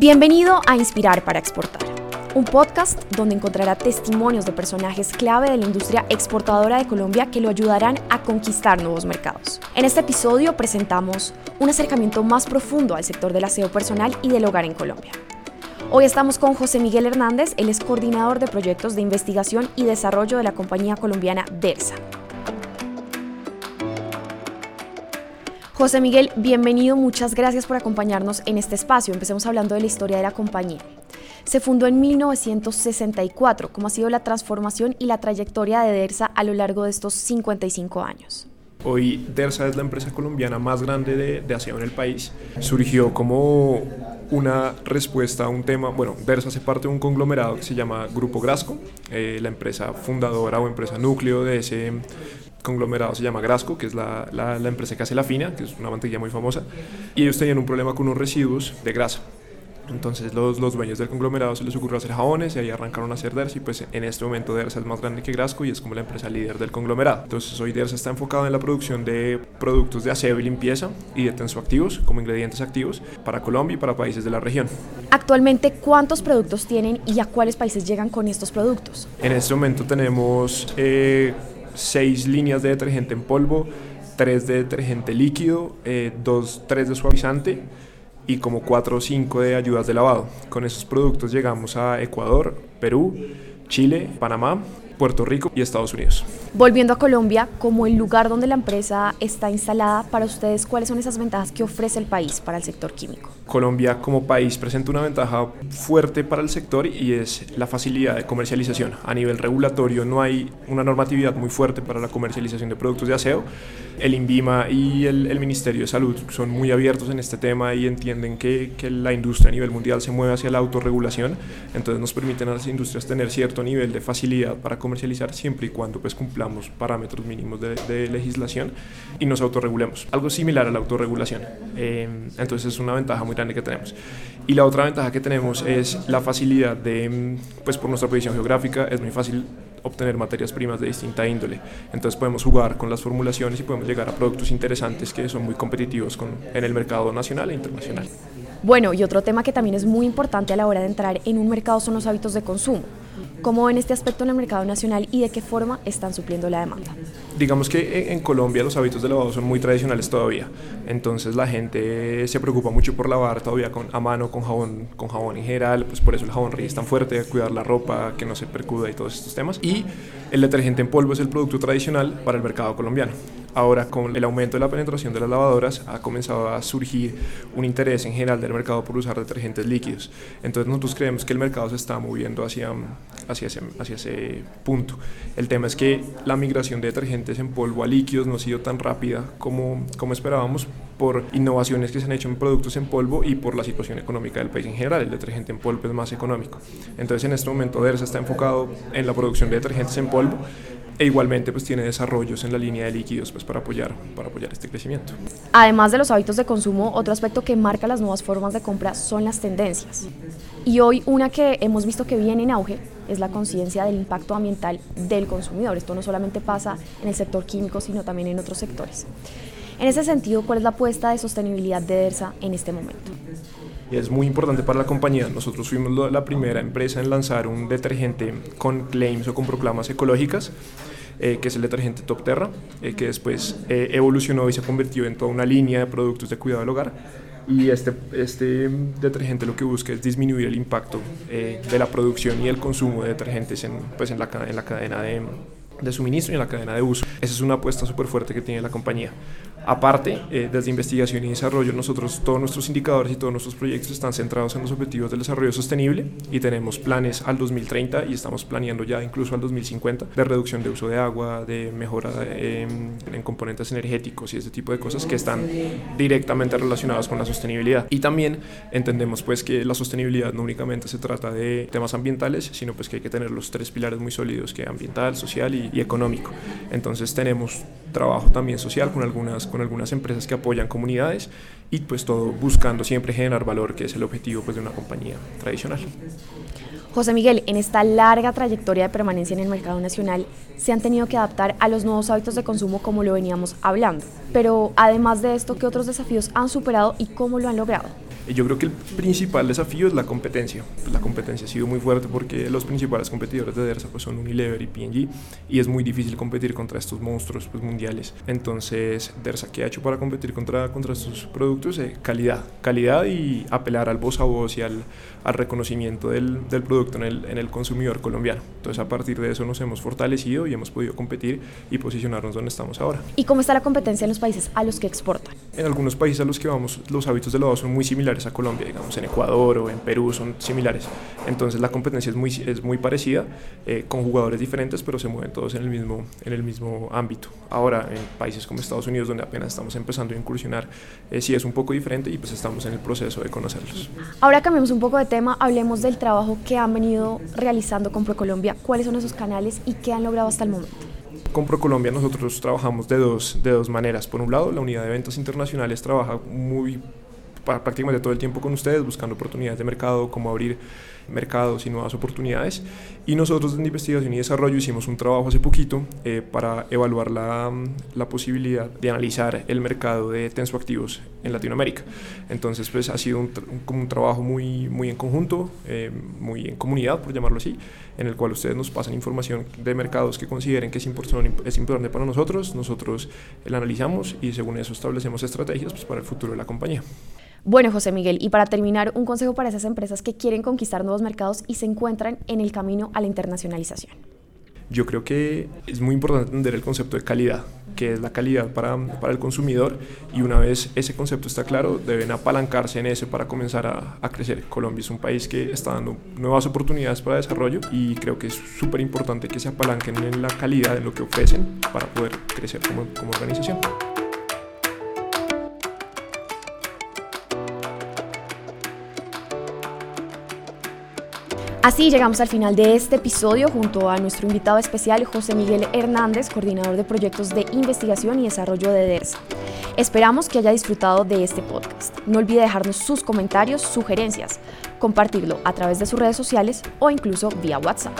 Bienvenido a Inspirar para Exportar, un podcast donde encontrará testimonios de personajes clave de la industria exportadora de Colombia que lo ayudarán a conquistar nuevos mercados. En este episodio presentamos un acercamiento más profundo al sector del aseo personal y del hogar en Colombia. Hoy estamos con José Miguel Hernández, él es coordinador de proyectos de investigación y desarrollo de la compañía colombiana DERSA. José Miguel, bienvenido, muchas gracias por acompañarnos en este espacio. Empecemos hablando de la historia de la compañía. Se fundó en 1964. ¿Cómo ha sido la transformación y la trayectoria de DERSA a lo largo de estos 55 años? Hoy DERSA es la empresa colombiana más grande de, de aseo en el país. Surgió como una respuesta a un tema, bueno, DERSA hace parte de un conglomerado que se llama Grupo Grasco, eh, la empresa fundadora o empresa núcleo de ese conglomerado se llama Grasco, que es la, la, empresa que hace la fina, que es una mantequilla muy famosa, y ellos tenían un problema con unos residuos de grasa. Entonces los, los, dueños del conglomerado se les ocurrió hacer jabones y ahí arrancaron a hacer Dersa y pues en este momento Dersa es más grande que Grasco y es como la empresa líder del conglomerado. Entonces hoy Dersa está enfocado en la producción de productos de aseo y limpieza y de tensoactivos como ingredientes activos para Colombia y para países de la región. Actualmente, ¿cuántos productos tienen y a cuáles países llegan con estos productos? En este momento tenemos... Eh, seis líneas de detergente en polvo, tres de detergente líquido, eh, dos, tres de suavizante y como cuatro o cinco de ayudas de lavado. Con esos productos llegamos a Ecuador, Perú, Chile, Panamá Puerto Rico y Estados Unidos. Volviendo a Colombia, como el lugar donde la empresa está instalada, para ustedes, ¿cuáles son esas ventajas que ofrece el país para el sector químico? Colombia como país presenta una ventaja fuerte para el sector y es la facilidad de comercialización. A nivel regulatorio no hay una normatividad muy fuerte para la comercialización de productos de aseo. El INVIMA y el, Ministerio de Salud son muy abiertos en este tema y entienden que, que la industria a nivel mundial se mueve hacia la autorregulación, entonces nos permiten a las industrias tener cierto nivel de facilidad para comercializar siempre y cuando pues cumplamos parámetros mínimos de, legislación y nos autorregulemos. Algo similar a la autorregulación. Eh, entonces es una ventaja muy grande que tenemos. Y la otra ventaja que tenemos es la facilidad de, pues por nuestra posición geográfica, es muy fácil obtener materias primas de distinta índole. Entonces podemos jugar con las formulaciones y podemos llegar a productos interesantes que son muy competitivos con, en el mercado nacional e internacional. Bueno, y otro tema que también es muy importante a la hora de entrar en un mercado son los hábitos de consumo. ¿Cómo ven este aspecto en el mercado nacional y de qué forma están supliendo la demanda? Digamos que en Colombia los hábitos de lavado son muy tradicionales todavía, entonces la gente se preocupa mucho por lavar todavía con, a mano con jabón, con jabón en general, pues por eso el jabón es tan fuerte, cuidar la ropa, que no se percuda y todos estos temas. Y el detergente en polvo es el producto tradicional para el mercado colombiano. Ahora, con el aumento de la penetración de las lavadoras, ha comenzado a surgir un interés en general del mercado por usar detergentes líquidos. Entonces, nosotros creemos que el mercado se está moviendo hacia, hacia, ese, hacia ese punto. El tema es que la migración de detergentes en polvo a líquidos no ha sido tan rápida como, como esperábamos por innovaciones que se han hecho en productos en polvo y por la situación económica del país en general. El detergente en polvo es más económico. Entonces, en este momento, DERSA está enfocado en la producción de detergentes en polvo e igualmente pues tiene desarrollos en la línea de líquidos pues para apoyar, para apoyar este crecimiento. Además de los hábitos de consumo, otro aspecto que marca las nuevas formas de compra son las tendencias. Y hoy una que hemos visto que viene en auge es la conciencia del impacto ambiental del consumidor. Esto no solamente pasa en el sector químico, sino también en otros sectores. En ese sentido, ¿cuál es la apuesta de sostenibilidad de DERSA en este momento? es muy importante para la compañía. Nosotros fuimos la primera empresa en lanzar un detergente con claims o con proclamas ecológicas. Eh, que es el detergente Top Terra, eh, que después eh, evolucionó y se convirtió en toda una línea de productos de cuidado del hogar. Y este, este detergente lo que busca es disminuir el impacto de la producción y el consumo de detergentes en, pues en la cadena de, de suministro y en la cadena de uso. Esa es una apuesta súper fuerte que tiene la compañía. Aparte, eh, desde investigación y desarrollo, nosotros todos nuestros indicadores y todos nuestros proyectos están centrados en los objetivos del desarrollo sostenible y tenemos planes al 2030 y estamos planeando ya incluso al 2050 de reducción de uso de agua, de mejora em, en componentes energéticos y ese tipo de cosas que están directamente relacionadas con la sostenibilidad. Y también entendemos pues que la sostenibilidad no únicamente se trata de temas ambientales, sino pues que hay que tener los tres pilares muy sólidos que ambiental, social y, y económico. Entonces tenemos trabajo también social con algunas con algunas empresas que apoyan comunidades y pues todo buscando siempre generar valor, que es el objetivo pues, de una compañía tradicional. José Miguel, en esta larga trayectoria de permanencia en el mercado nacional, se han tenido que adaptar a los nuevos hábitos de consumo como lo veníamos hablando. Pero además de esto, ¿qué otros desafíos han superado y cómo lo han logrado? Yo creo que el principal desafío es la competencia. La competencia ha sido muy fuerte porque los principales competidores de DERSA pues, son Unilever y P&G y es muy difícil competir contra estos monstruos pues, mundiales. Entonces, DERSA, ¿qué ha hecho para competir contra, contra estos productos? Eh, calidad. Calidad y apelar al voz a voz y al, al reconocimiento del, del producto en el, en el consumidor colombiano. Entonces, a partir de eso nos hemos fortalecido y hemos podido competir y posicionarnos donde estamos ahora. ¿Y cómo está la competencia en los países a los que exportan? En algunos países a los que vamos, los hábitos de lavado son muy similares a Colombia, digamos en Ecuador o en Perú son similares. Entonces la competencia es muy, es muy parecida, eh, con jugadores diferentes, pero se mueven todos en el, mismo, en el mismo ámbito. Ahora, en países como Estados Unidos, donde apenas estamos empezando a incursionar, eh, sí es un poco diferente y pues estamos en el proceso de conocerlos. Ahora cambiemos un poco de tema, hablemos del trabajo que han venido realizando con ProColombia, cuáles son esos canales y qué han logrado hasta el momento. Con ProColombia nosotros trabajamos de dos, de dos maneras. Por un lado, la unidad de ventas internacionales trabaja muy prácticamente todo el tiempo con ustedes, buscando oportunidades de mercado, cómo abrir mercados y nuevas oportunidades. Y nosotros en investigación y desarrollo hicimos un trabajo hace poquito eh, para evaluar la, la, posibilidad de analizar el mercado de tensoactivos en Latinoamérica. Entonces, pues ha sido un, como un trabajo muy, muy en conjunto, eh, muy en comunidad, por llamarlo así, en el cual ustedes nos pasan información de mercados que consideren que es importante, es importante para nosotros, nosotros la analizamos y según eso establecemos estrategias pues, para el futuro de la compañía. Bueno, José Miguel, y para terminar, un consejo para esas empresas que quieren conquistar nuevos mercados y se encuentran en el camino a la internacionalización. Yo creo que es muy importante entender el concepto de calidad, que es la calidad para, para el consumidor, y una vez ese concepto está claro, deben apalancarse en eso para comenzar a, a crecer. Colombia es un país que está dando nuevas oportunidades para desarrollo y creo que es súper importante que se apalanquen en la calidad de lo que ofrecen para poder crecer como, como organización. Así llegamos al final de este episodio junto a nuestro invitado especial José Miguel Hernández, coordinador de proyectos de investigación y desarrollo de DERSA. Esperamos que haya disfrutado de este podcast. No olvide dejarnos sus comentarios, sugerencias, compartirlo a través de sus redes sociales o incluso vía WhatsApp.